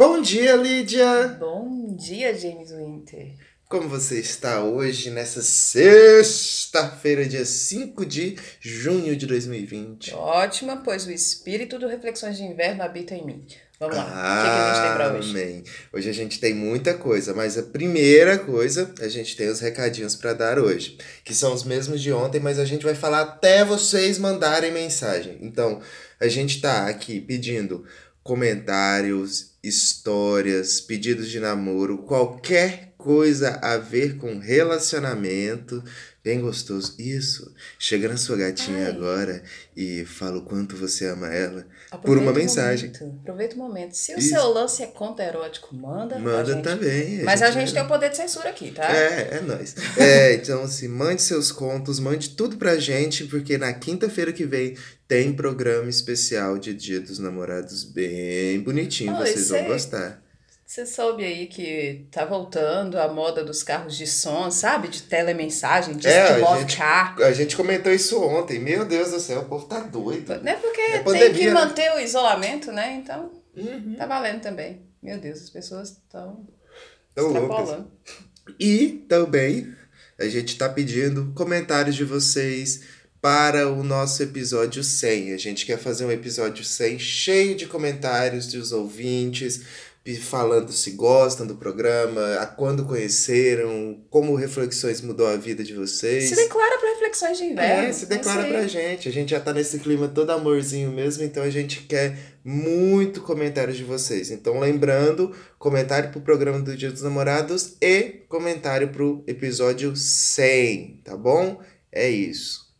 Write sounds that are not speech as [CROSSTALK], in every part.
Bom dia, Lídia! Bom dia, James Winter. Como você está hoje, nessa sexta-feira, dia 5 de junho de 2020? Ótima, pois o espírito do Reflexões de Inverno habita em mim. Vamos lá, o que, que a gente tem pra hoje? Amém. Hoje a gente tem muita coisa, mas a primeira coisa, a gente tem os recadinhos para dar hoje, que são os mesmos de ontem, mas a gente vai falar até vocês mandarem mensagem. Então, a gente tá aqui pedindo comentários, histórias, pedidos de namoro, qualquer coisa a ver com relacionamento. Bem gostoso. Isso. Chega na sua gatinha Ai. agora e fala o quanto você ama ela. Aproveita por uma o mensagem. momento, Aproveita o momento. Se o Isso. seu lance é conto erótico, manda. Manda gente. também. Mas a gente tem o poder de censura aqui, tá? É, é nóis. É, então, assim, mande seus contos, mande tudo pra gente, porque na quinta-feira que vem tem programa especial de Dia dos Namorados bem bonitinho, Ah, vocês vão gostar. Você soube aí que tá voltando a moda dos carros de som, sabe? De telemensagem, de É, a gente- car. A gente comentou isso ontem, meu Deus do céu, o povo tá doido. Não é porque É tem que né? manter o isolamento, né? Então Uhum. tá valendo também. Meu Deus, as pessoas estão extrapolando. E também a gente tá pedindo comentários de vocês para o nosso episódio 100. A gente quer fazer um episódio 100 cheio de comentários dos ouvintes, falando se gostam do programa, a quando conheceram, como reflexões mudou a vida de vocês. Se declara para reflexões de inverno. É, se declara aí. pra gente. A gente já tá nesse clima todo amorzinho mesmo, então a gente quer muito comentários de vocês. Então, lembrando, comentário pro programa do Dia dos Namorados e comentário pro episódio 100, tá bom? É isso.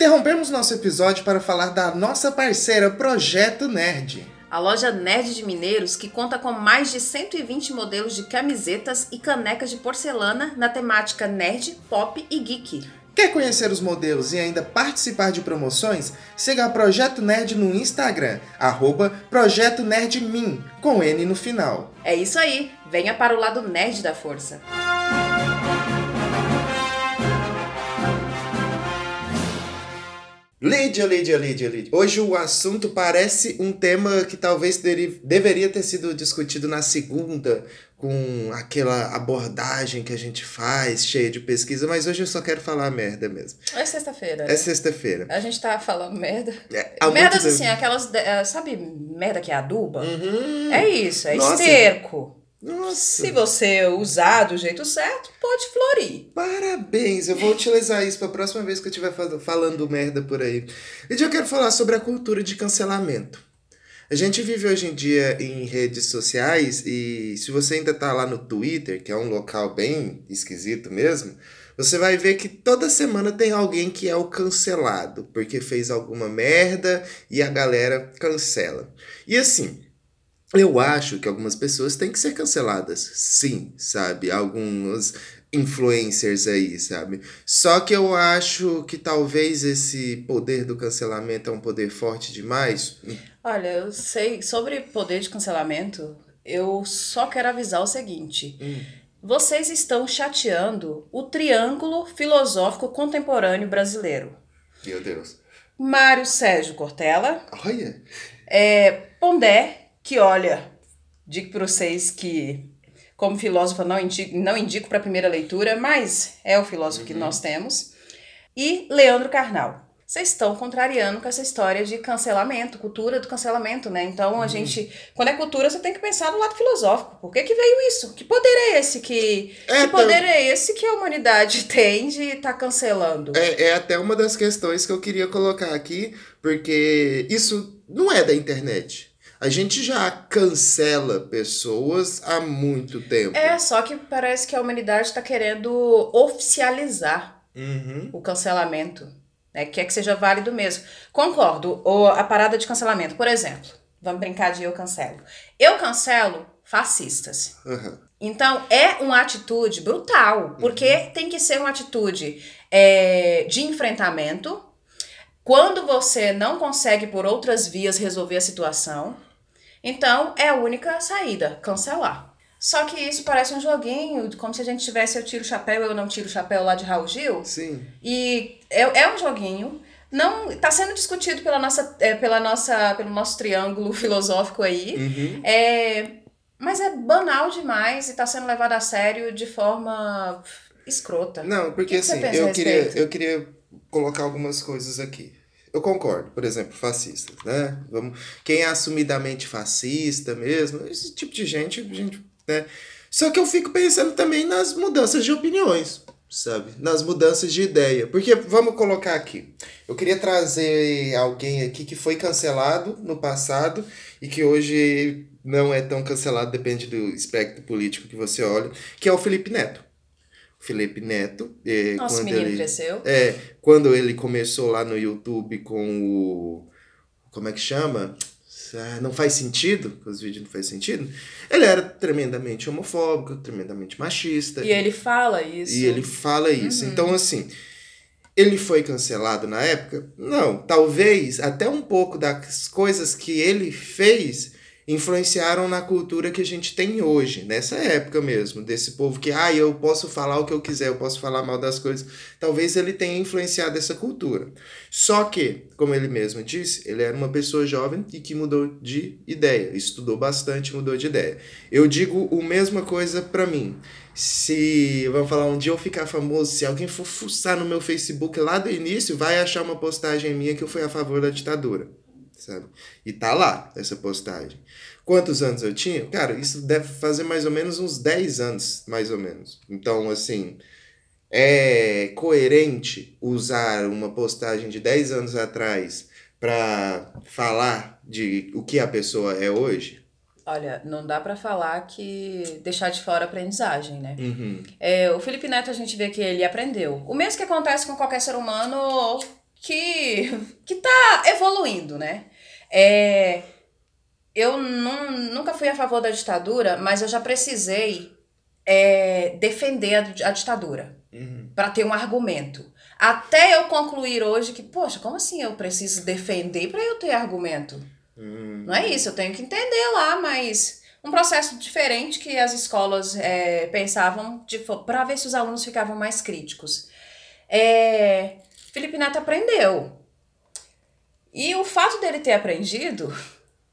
Interrompemos nosso episódio para falar da nossa parceira Projeto Nerd. A loja Nerd de Mineiros, que conta com mais de 120 modelos de camisetas e canecas de porcelana na temática nerd, pop e geek. Quer conhecer os modelos e ainda participar de promoções? Siga a Projeto Nerd no Instagram, arroba Projeto Nerd Min, com N no final. É isso aí, venha para o lado nerd da força. Lídia, Lídia, Lídia, Lídia. Hoje o assunto parece um tema que talvez deveria ter sido discutido na segunda, com aquela abordagem que a gente faz, cheia de pesquisa, mas hoje eu só quero falar merda mesmo. É sexta-feira. É sexta-feira. A gente tá falando merda. É, Merdas assim, tempo- aquelas. eh, Sabe merda que é aduba? Uhum. É isso, é Nossa. esterco. Nossa. Se você usar do jeito certo, pode florir. Parabéns, eu vou utilizar isso para a próxima vez que eu estiver fa- falando merda por aí. E eu quero falar sobre a cultura de cancelamento. A gente vive hoje em dia em redes sociais e se você ainda tá lá no Twitter, que é um local bem esquisito mesmo, você vai ver que toda semana tem alguém que é o cancelado, porque fez alguma merda e a galera cancela. E assim, eu acho que algumas pessoas têm que ser canceladas, sim, sabe? Alguns influencers aí, sabe? Só que eu acho que talvez esse poder do cancelamento é um poder forte demais. Olha, eu sei, sobre poder de cancelamento, eu só quero avisar o seguinte. Hum. Vocês estão chateando o triângulo filosófico contemporâneo brasileiro. Meu Deus. Mário Sérgio Cortella, Olha. é, Pondé, que olha, digo para vocês que, como filósofo, não indico, não indico para primeira leitura, mas é o filósofo que nós temos, e Leandro Carnal. Vocês estão contrariando com essa história de cancelamento, cultura do cancelamento, né? Então a gente, quando é cultura, você tem que pensar no lado filosófico. Por que, que veio isso? Que poder é esse que. É, que poder é esse que a humanidade [LAUGHS] tem de estar cancelando? É, é até uma das questões que eu queria colocar aqui, porque isso não é da internet. A gente já cancela pessoas há muito tempo. É, só que parece que a humanidade está querendo oficializar Uhum. o cancelamento. Né? Quer que seja válido mesmo. Concordo. Ou a parada de cancelamento. Por exemplo, vamos brincar de eu cancelo. Eu cancelo fascistas. Uhum. Então, é uma atitude brutal, porque tem que ser uma atitude é, de enfrentamento. Quando você não consegue, por outras vias, resolver a situação, então é a única saída, cancelar. Só que isso parece um joguinho, como se a gente tivesse eu tiro o chapéu, eu não tiro o chapéu lá de Raul Gil. Sim. E é, é um joguinho, não está sendo discutido pela nossa, é, pela nossa, pelo nosso triângulo [LAUGHS] filosófico aí. Uhum. É, mas é banal demais e está sendo levado a sério de forma escrota. Não, porque que que assim, eu queria, eu queria colocar algumas coisas aqui. Eu concordo, por exemplo, fascistas, né? Vamos, quem é assumidamente fascista mesmo, esse tipo de gente, gente, né? Só que eu fico pensando também nas mudanças de opiniões, sabe? Nas mudanças de ideia. Porque, vamos colocar aqui, eu queria trazer alguém aqui que foi cancelado no passado e que hoje não é tão cancelado, depende do espectro político que você olha, que é o Felipe Neto. Felipe Neto, Nosso quando menino ele... cresceu. É, quando ele começou lá no YouTube com o. Como é que chama? Ah, Não faz sentido, os vídeos não faz sentido. Ele era tremendamente homofóbico, tremendamente machista. E ele fala isso. E ele fala isso. Uhum. Então, assim, ele foi cancelado na época? Não. Talvez até um pouco das coisas que ele fez influenciaram na cultura que a gente tem hoje, nessa época mesmo, desse povo que, ah, eu posso falar o que eu quiser, eu posso falar mal das coisas. Talvez ele tenha influenciado essa cultura. Só que, como ele mesmo disse, ele era uma pessoa jovem e que mudou de ideia, estudou bastante, mudou de ideia. Eu digo a mesma coisa pra mim. Se, vamos falar, um dia eu ficar famoso, se alguém for fuçar no meu Facebook lá do início, vai achar uma postagem minha que eu fui a favor da ditadura, sabe? E tá lá, essa postagem. Quantos anos eu tinha? Cara, isso deve fazer mais ou menos uns 10 anos, mais ou menos. Então, assim, é coerente usar uma postagem de 10 anos atrás para falar de o que a pessoa é hoje? Olha, não dá pra falar que deixar de fora a aprendizagem, né? Uhum. É, o Felipe Neto a gente vê que ele aprendeu. O mesmo que acontece com qualquer ser humano que, que tá evoluindo, né? É, eu nun- nunca fui a favor da ditadura, mas eu já precisei é, defender a, a ditadura Uhum. para ter um argumento. Até eu concluir hoje que, poxa, como assim eu preciso defender para eu ter argumento? Uhum. Não é isso, eu tenho que entender lá, mas um processo diferente que as escolas é, pensavam para ver se os alunos ficavam mais críticos. É, Felipe Neto aprendeu. E o fato dele ter aprendido,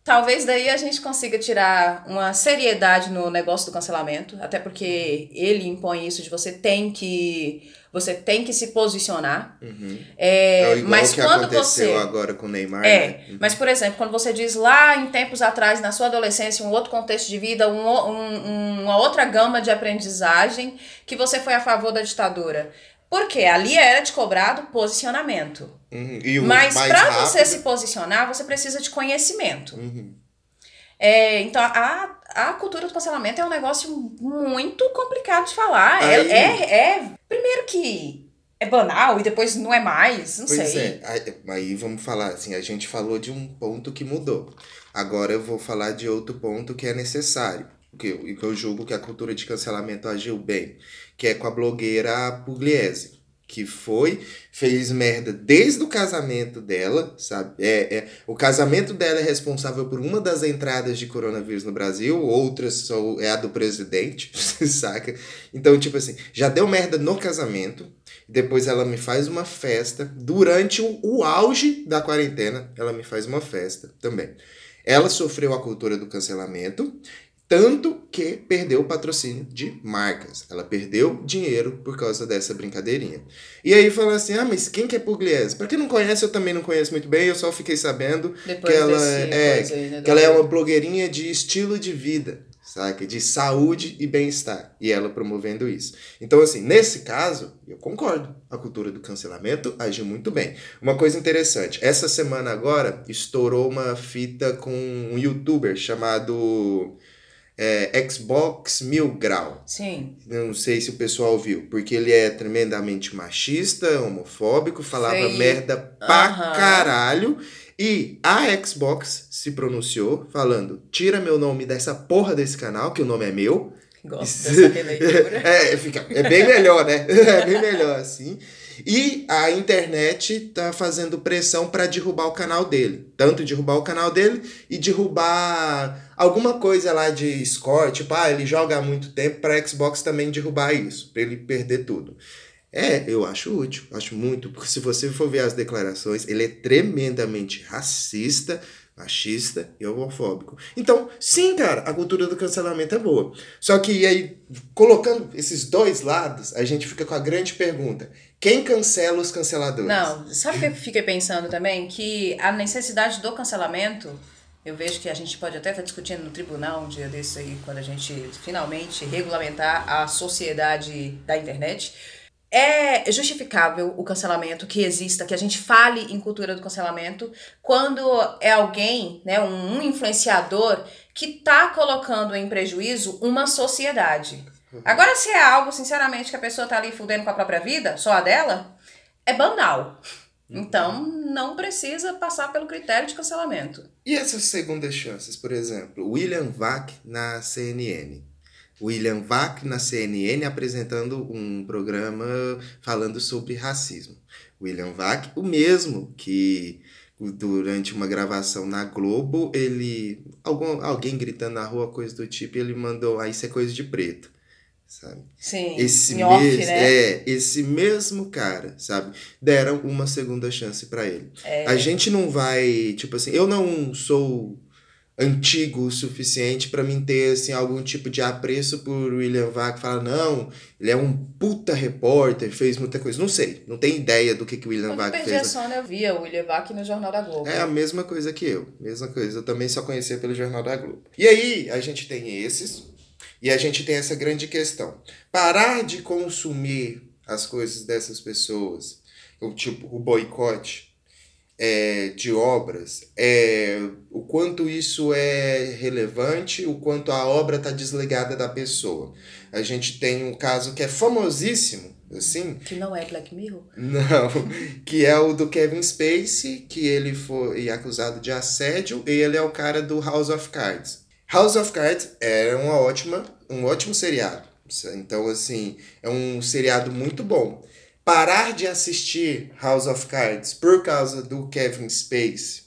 talvez daí a gente consiga tirar uma seriedade no negócio do cancelamento, até porque ele impõe isso de você tem que você tem que se posicionar. Uhum. É, É mas que quando aconteceu você agora com o Neymar. é, né? Uhum. mas por exemplo, quando você diz lá em tempos atrás, na sua adolescência, um outro contexto de vida, um, um- uma outra gama de aprendizagem, que você foi a favor da ditadura. Porque ali era te cobrado posicionamento. Uhum. Mas para você se posicionar, você precisa de conhecimento. Uhum. É, então, a, a cultura do cancelamento é um negócio muito complicado de falar. É, é, é- primeiro que é banal e depois não é mais, não Pois sei. é, aí vamos falar assim, a gente falou de um ponto que mudou. Agora eu vou falar de outro ponto que é necessário, que eu, que eu julgo que a cultura de cancelamento agiu bem, que é com a blogueira Pugliese, que foi, fez merda desde o casamento dela, sabe? É, é, o casamento dela é responsável por uma das entradas de coronavírus no Brasil, outras é a do presidente, [LAUGHS] saca? Então, tipo assim, já deu merda no casamento, depois ela me faz uma festa. Durante o, o auge da quarentena, ela me faz uma festa também. Ela sofreu a cultura do cancelamento, tanto que perdeu o patrocínio de marcas. Ela perdeu dinheiro por causa dessa brincadeirinha. E aí fala assim: ah, mas quem que é Pugliese? Pra quem não conhece, eu também não conheço muito bem, eu só fiquei sabendo Depois que ela é- coisa aí, né, que ela é uma blogueirinha de estilo de vida, saca? De saúde e bem-estar. E ela promovendo isso. Então, assim, nesse caso, eu concordo. A cultura do cancelamento agiu muito bem. Uma coisa interessante, essa semana agora estourou uma fita com um youtuber chamado é, Xbox Mil Grau. Sim. Não sei se o pessoal viu, porque ele é tremendamente machista, homofóbico, falava merda pra Aham. caralho. E a Xbox se pronunciou falando: tira meu nome dessa porra desse canal, que o nome é meu. Gosto dessa [LAUGHS] releitura. é, fica, é bem melhor, né? [LAUGHS] É bem melhor assim. E a internet tá fazendo pressão para derrubar o canal dele. Tanto derrubar o canal dele e derrubar alguma coisa lá de score, tipo, ah, ele joga há muito tempo para Xbox também derrubar isso, para ele perder tudo. É, eu acho útil, acho muito, porque se você for ver as declarações, ele é tremendamente racista, machista e homofóbico. Então, sim, cara, a cultura do cancelamento é boa. Só que aí, colocando esses dois lados, a gente fica com a grande pergunta: quem cancela os canceladores? Não, sabe o que eu fiquei pensando também? Que a necessidade do cancelamento, eu vejo que a gente pode até estar discutindo no tribunal um dia desse aí, quando a gente finalmente regulamentar a sociedade da internet é justificável o cancelamento que exista, que a gente fale em cultura do cancelamento, quando é alguém, né, um influenciador que está colocando em prejuízo uma sociedade. Uhum. Agora, se é algo, sinceramente, que a pessoa tá ali fudendo com a própria vida, só a dela, é banal. Uhum. Então, não precisa passar pelo critério de cancelamento. E essas segundas chances, por exemplo, William Vac na CNN. William Vac na CNN apresentando um programa falando sobre racismo. William Vac, o mesmo que durante uma gravação na Globo, ele algum, alguém gritando na rua coisa do tipo, ele mandou, ah, isso é coisa de preto, sabe? Sim. Esse mesmo, né? é, esse mesmo cara, sabe? Deram uma segunda chance para ele. É. A gente não vai, tipo assim, eu não sou antigo o suficiente para mim ter assim algum tipo de apreço por William Vac falar não ele é um puta repórter fez muita coisa não sei não tenho ideia do que que William Vac fez a Sônia eu via o William Vac no Jornal da Globo é a mesma coisa que eu mesma coisa eu também só conhecia pelo Jornal da Globo e aí a gente tem esses e a gente tem essa grande questão parar de consumir as coisas dessas pessoas o tipo o boicote é, de obras, é, o quanto isso é relevante, o quanto a obra está desligada da pessoa. A gente tem um caso que é famosíssimo, assim. Que não é Black Mirror? Não, que é o do Kevin Spacey, que ele foi acusado de assédio, e ele é o cara do House of Cards. House of Cards é uma ótima, um ótimo seriado. Então, assim, é um seriado muito bom parar de assistir House of Cards por causa do Kevin Spacey.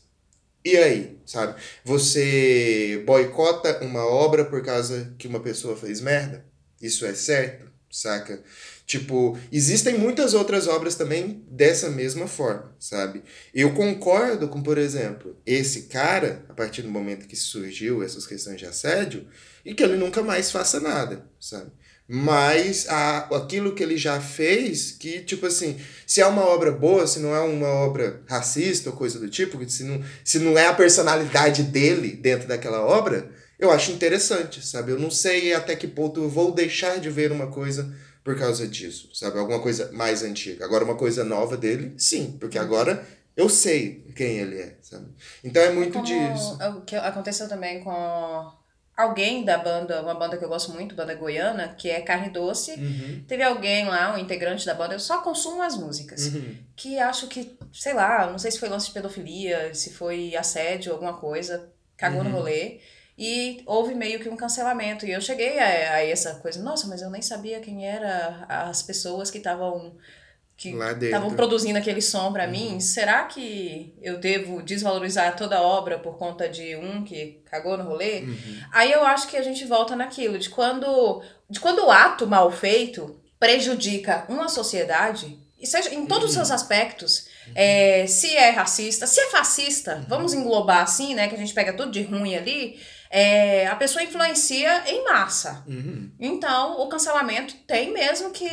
E aí, sabe? Você boicota uma obra por causa que uma pessoa fez merda? Isso é certo, saca? Tipo, existem muitas outras obras também dessa mesma forma, sabe? Eu concordo com, por exemplo, esse cara, a partir do momento que surgiu essas questões de assédio, e que ele nunca mais faça nada, sabe? mas a, aquilo que ele já fez, que, tipo assim, se é uma obra boa, se não é uma obra racista ou coisa do tipo, se não, se não é a personalidade dele dentro daquela obra, eu acho interessante, sabe? Eu não sei até que ponto eu vou deixar de ver uma coisa por causa disso, sabe? Alguma coisa mais antiga. Agora, uma coisa nova dele, sim, porque agora eu sei quem ele é, sabe? Então é muito Como disso. O que aconteceu também com alguém da banda, uma banda que eu gosto muito, banda goiana, que é Carne Doce. Uhum. Teve alguém lá, um integrante da banda, eu só consumo as músicas. Uhum. Que acho que, sei lá, não sei se foi lance de pedofilia, se foi assédio, alguma coisa, cagou uhum. no rolê. E houve meio que um cancelamento. E eu cheguei a, a essa coisa, nossa, mas eu nem sabia quem eram as pessoas que estavam que estavam produzindo aquele som para uhum. mim, será que eu devo desvalorizar toda a obra por conta de um que cagou no rolê? Uhum. Aí eu acho que a gente volta naquilo de quando de quando o ato mal feito prejudica uma sociedade, e seja em todos os seus uhum. aspectos, uhum. é, se é racista, se é fascista, uhum. vamos englobar assim, né, que a gente pega tudo de ruim ali, é, a pessoa influencia em massa. Uhum. Então, o cancelamento tem mesmo que.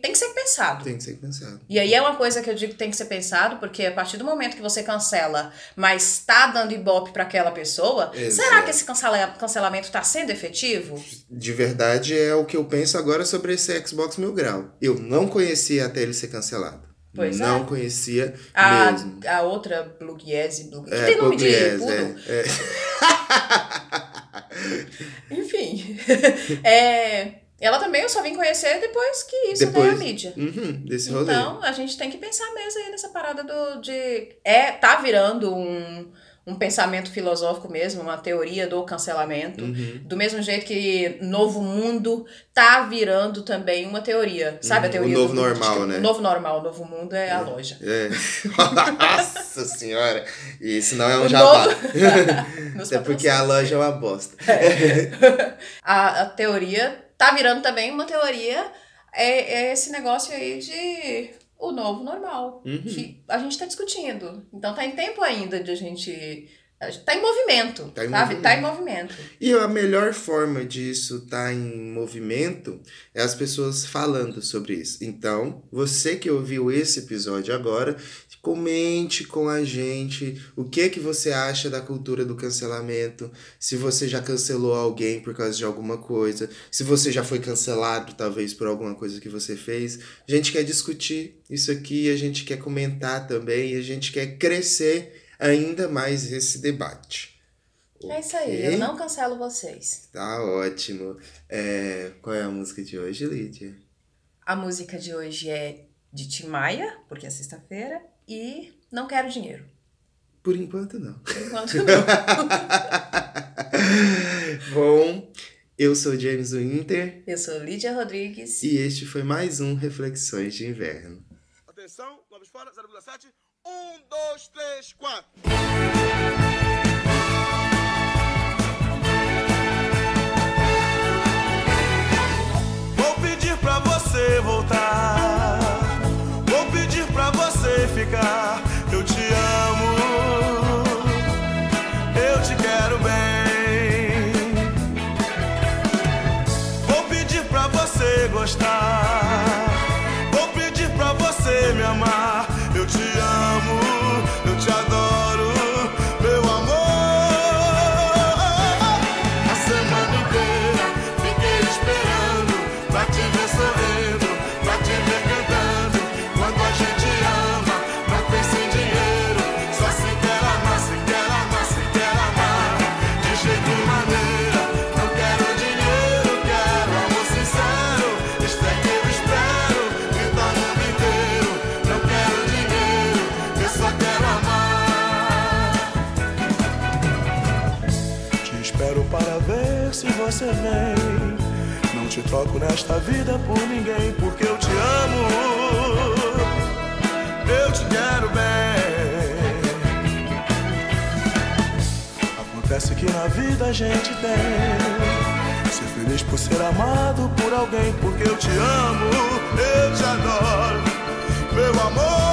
tem que ser pensado. Tem que ser pensado. E aí é uma coisa que eu digo que tem que ser pensado, porque a partir do momento que você cancela, mas está dando ibope para aquela pessoa, Exato. será que esse cancela cancelamento está sendo efetivo? De verdade, é o que eu penso agora sobre esse Xbox Mil Grau. Eu não conhecia até ele ser cancelado. Pois não é. conhecia a, mesmo. A outra Blugiese, Blug... É, tem nome de É, é. [LAUGHS] Enfim. [LAUGHS] é, ela também eu só vim conhecer depois que isso depois, veio à mídia. Uhum, desse rolê. Então, a gente tem que pensar mesmo aí nessa parada do, de... É, tá virando um um pensamento filosófico mesmo, uma teoria do cancelamento. Uhum. Do mesmo jeito que Novo Mundo tá virando também uma teoria. Sabe uhum. a teoria o novo do normal, mundo? né? O novo normal, o novo mundo é, é. a loja. É. [LAUGHS] Nossa senhora! Isso não é um o jabá. Novo... [LAUGHS] é porque a loja é uma bosta. É. [LAUGHS] a, a teoria tá virando também uma teoria é, é esse negócio aí de o novo normal, Uhum. que a gente está discutindo. Então tá em tempo ainda de a gente. Tá em movimento, Tá em sabe? movimento. Tá em movimento. E a melhor forma disso estar em movimento é as pessoas falando sobre isso. Então, você que ouviu esse episódio agora, comente com a gente o que que você acha da cultura do cancelamento, se você já cancelou alguém por causa de alguma coisa, se você já foi cancelado talvez por alguma coisa que você fez. A gente quer discutir isso aqui, a gente quer comentar também, a gente quer crescer ainda mais esse debate. É isso aí, eu não cancelo vocês. Tá ótimo. É, qual é a música de hoje, Lídia? A música de hoje é de Tim Maia, porque é sexta-feira, e Não Quero Dinheiro. Por enquanto, não. Por [LAUGHS] enquanto não. [LAUGHS] Bom, eu sou James Winter Eu sou Lídia Rodrigues. e este foi mais um Reflexões de Inverno. Atenção, vamos fora, 0,7. Um, dois, três, quatro. Vou pedir pra você voltar. Vou pedir pra você ficar. Eu te amo. Eu te quero bem. Vou pedir pra você gostar. Se você vem. Não te troco nesta vida por ninguém, porque eu te amo. Eu te quero bem. Acontece que na vida a gente tem. Ser feliz por ser amado por alguém, porque eu te amo, eu te adoro, meu amor.